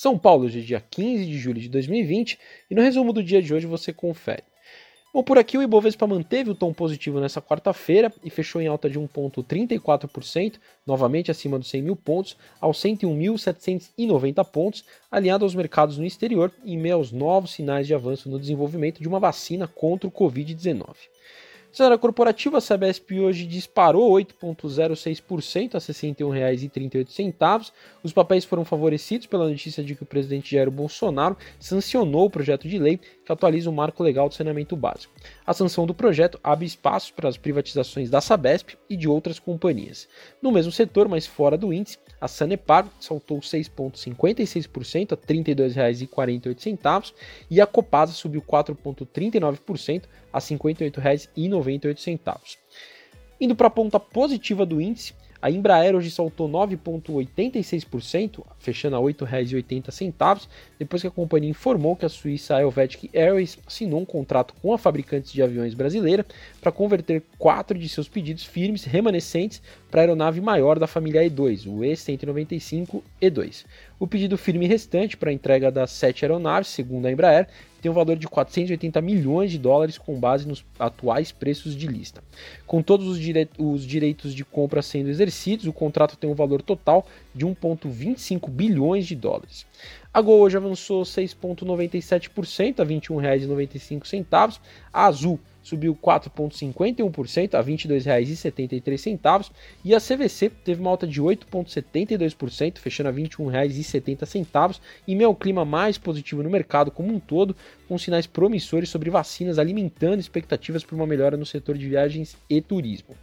São Paulo, hoje é dia 15 de julho de 2020, e no resumo do dia de hoje você confere. Bom, por aqui o Ibovespa manteve o tom positivo nessa quarta-feira e fechou em alta de 1,34%, novamente acima dos 100 mil pontos, aos 101.790 pontos, alinhado aos mercados no exterior, em meio aos novos sinais de avanço no desenvolvimento de uma vacina contra o Covid-19. Cenário corporativa, a Sabesp hoje disparou 8,06% a R$ 61,38. Os papéis foram favorecidos pela notícia de que o presidente Jair Bolsonaro sancionou o projeto de lei que atualiza o marco legal do saneamento básico. A sanção do projeto abre espaço para as privatizações da Sabesp e de outras companhias. No mesmo setor, mas fora do índice, a Sanepar saltou 6,56% a R$ 32,48 e a Copasa subiu 4,39% a R$ 58,98. Indo para a ponta positiva do índice, a Embraer hoje saltou 9,86%, fechando a R$ 8,80, depois que a companhia informou que a Suíça Helvetic Airways assinou um contrato com a fabricante de aviões brasileira para converter quatro de seus pedidos firmes remanescentes para a aeronave maior da família E2, o E195E2. O pedido firme restante para a entrega das sete aeronaves, segundo a Embraer, tem um valor de 480 milhões de dólares com base nos atuais preços de lista. Com todos os, os direitos de compra sendo exercidos, o contrato tem um valor total de 1,25 bilhões de dólares. A Gol hoje avançou 6,97% a R$ 21,95. A Azul subiu 4,51% a R$ 22,73 e a CVC teve uma alta de 8,72%, fechando a R$ 21,70 e meio ao clima mais positivo no mercado como um todo, com sinais promissores sobre vacinas alimentando expectativas por uma melhora no setor de viagens e turismo.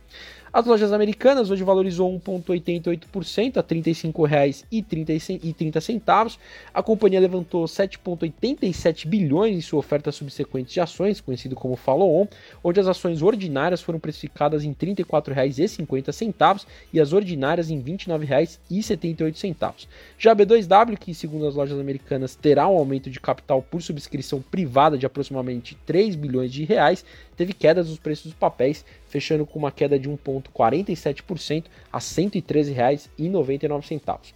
As lojas americanas hoje valorizou 1,88% a R$ 35,30. A companhia levantou 7,87 bilhões em sua oferta subsequente de ações, conhecido como follow-on, onde as ações ordinárias foram precificadas em R$ 34,50 e as ordinárias em R$ 29,78. Já a B2W, que segundo as lojas americanas terá um aumento de capital por subscrição privada de aproximadamente 3 bilhões de reais, teve quedas nos preços dos papéis, fechando com uma queda de 1,47% a R$ 113,99.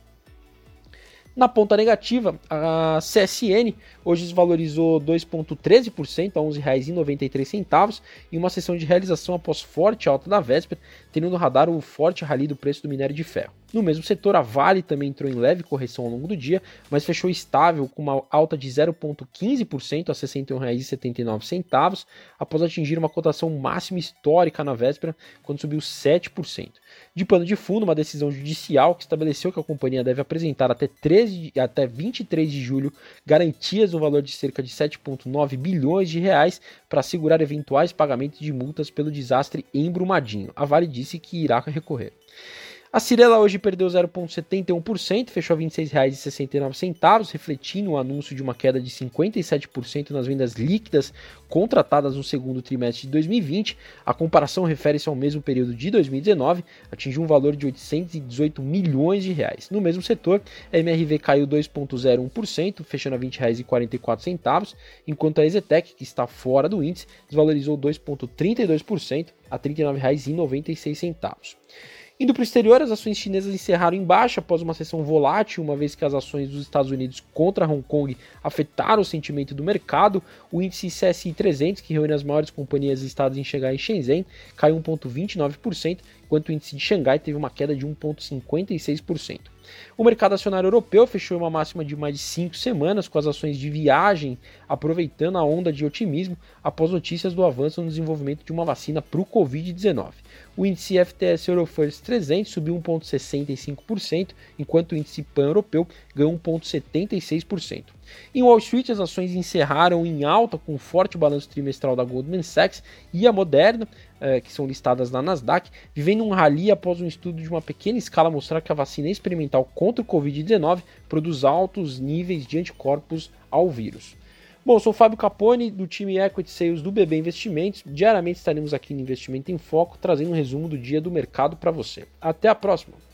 Na ponta negativa, a CSN hoje desvalorizou 2,13% a R$ 11,93 em uma sessão de realização após forte alta da véspera, tendo no radar o forte rally do preço do minério de ferro. No mesmo setor, a Vale também entrou em leve correção ao longo do dia, mas fechou estável com uma alta de 0,15% a R$ 61,79, após atingir uma cotação máxima histórica na véspera, quando subiu 7%. De pano de fundo, uma decisão judicial que estabeleceu que a companhia deve apresentar até, 13, até 23 de julho garantias no valor de cerca de 7,9 bilhões de reais para assegurar eventuais pagamentos de multas pelo desastre em Brumadinho. A Vale disse que irá recorrer. A Cirela hoje perdeu 0,71%, fechou a R$ 26,69, refletindo o anúncio de uma queda de 57% nas vendas líquidas contratadas no segundo trimestre de 2020. A comparação refere-se ao mesmo período de 2019, atingiu um valor de 818 milhões de reais. No mesmo setor, a MRV caiu 2,01%, fechando a R$ 20,44, enquanto a Exetec, que está fora do índice, desvalorizou 2,32% a R$ 39,96. Indo para o exterior, as ações chinesas encerraram em baixa após uma sessão volátil, uma vez que as ações dos Estados Unidos contra Hong Kong afetaram o sentimento do mercado. O índice CSI 300, que reúne as maiores companhias listadas em Xangai e Shenzhen, caiu 1,29%, enquanto o índice de Xangai teve uma queda de 1,56%. O mercado acionário europeu fechou uma máxima de mais de cinco semanas, com as ações de viagem aproveitando a onda de otimismo após notícias do avanço no desenvolvimento de uma vacina para o Covid-19. O índice FTS Eurofirst 300 subiu 1,65%, enquanto o índice pan-europeu ganhou 1,76%. Em Wall Street, as ações encerraram em alta com forte balanço trimestral da Goldman Sachs e a Moderna, eh, que são listadas na Nasdaq, vivendo um rally após um estudo de uma pequena escala mostrar que a vacina experimental contra o Covid-19 produz altos níveis de anticorpos ao vírus. Bom, sou o Fábio Capone, do time Equity Sales do BB Investimentos. Diariamente estaremos aqui no Investimento em Foco, trazendo um resumo do dia do mercado para você. Até a próxima!